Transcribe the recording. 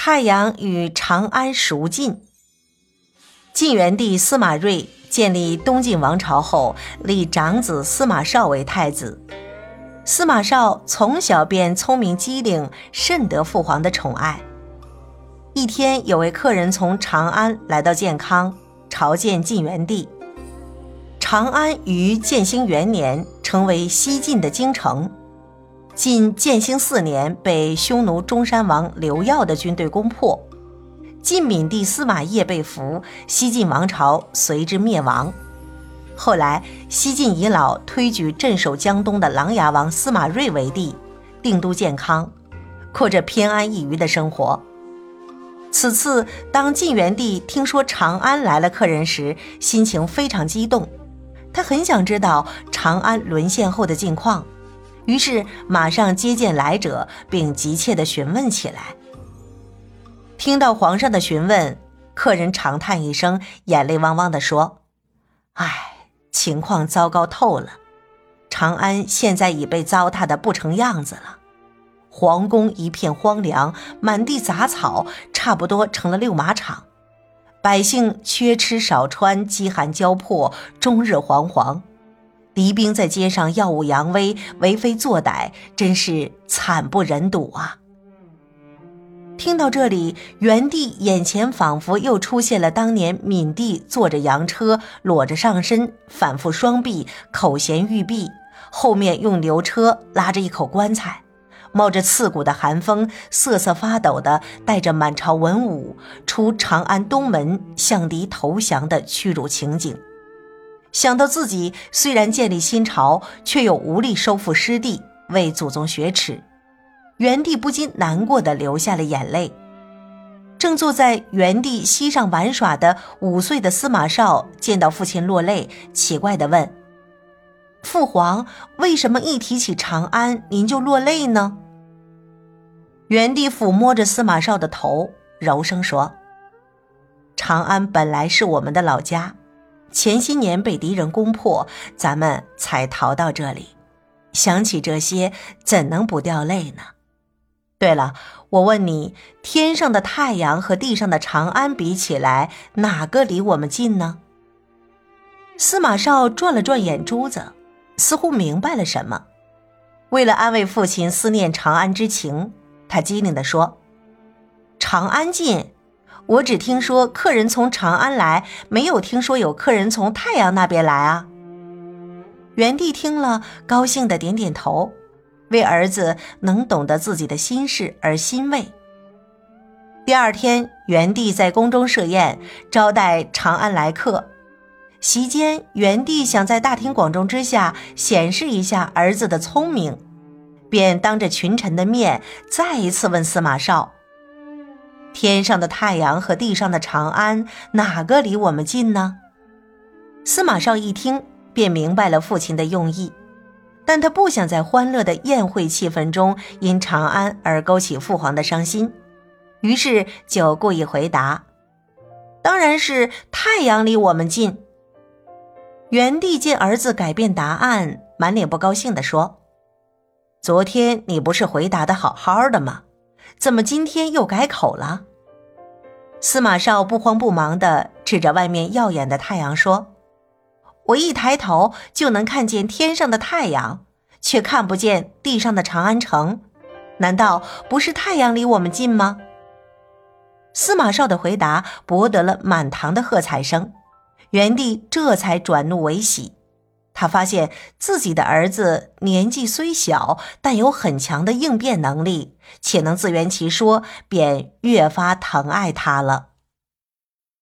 太阳与长安孰近？晋元帝司马睿建立东晋王朝后，立长子司马绍为太子。司马绍从小便聪明机灵，甚得父皇的宠爱。一天，有位客人从长安来到建康，朝见晋元帝。长安于建兴元年成为西晋的京城。晋建兴四年，被匈奴中山王刘耀的军队攻破，晋闵帝司马邺被俘，西晋王朝随之灭亡。后来，西晋遗老推举镇守江东的琅琊王司马睿为帝，定都建康，过着偏安一隅的生活。此次，当晋元帝听说长安来了客人时，心情非常激动，他很想知道长安沦陷后的近况。于是马上接见来者，并急切地询问起来。听到皇上的询问，客人长叹一声，眼泪汪汪地说：“唉，情况糟糕透了。长安现在已被糟蹋得不成样子了，皇宫一片荒凉，满地杂草，差不多成了遛马场。百姓缺吃少穿，饥寒交迫，终日惶惶。”敌兵在街上耀武扬威、为非作歹，真是惨不忍睹啊！听到这里，元帝眼前仿佛又出现了当年闵帝坐着洋车，裸着上身，反复双臂，口衔玉璧，后面用牛车拉着一口棺材，冒着刺骨的寒风，瑟瑟发抖的带着满朝文武出长安东门向敌投降的屈辱情景。想到自己虽然建立新朝，却又无力收复失地，为祖宗雪耻，元帝不禁难过的流下了眼泪。正坐在元帝膝上玩耍的五岁的司马绍见到父亲落泪，奇怪的问：“父皇，为什么一提起长安，您就落泪呢？”元帝抚摸着司马绍的头，柔声说：“长安本来是我们的老家。”前些年被敌人攻破，咱们才逃到这里。想起这些，怎能不掉泪呢？对了，我问你，天上的太阳和地上的长安比起来，哪个离我们近呢？司马绍转了转眼珠子，似乎明白了什么。为了安慰父亲思念长安之情，他机灵地说：“长安近。”我只听说客人从长安来，没有听说有客人从太阳那边来啊。元帝听了，高兴的点点头，为儿子能懂得自己的心事而欣慰。第二天，元帝在宫中设宴，招待长安来客。席间，元帝想在大庭广众之下显示一下儿子的聪明，便当着群臣的面，再一次问司马绍。天上的太阳和地上的长安，哪个离我们近呢？司马绍一听，便明白了父亲的用意，但他不想在欢乐的宴会气氛中因长安而勾起父皇的伤心，于是就故意回答：“当然是太阳离我们近。”元帝见儿子改变答案，满脸不高兴地说：“昨天你不是回答的好好的吗？怎么今天又改口了？”司马绍不慌不忙地指着外面耀眼的太阳说：“我一抬头就能看见天上的太阳，却看不见地上的长安城。难道不是太阳离我们近吗？”司马绍的回答博得了满堂的喝彩声，元帝这才转怒为喜。他发现自己的儿子年纪虽小，但有很强的应变能力，且能自圆其说，便越发疼爱他了。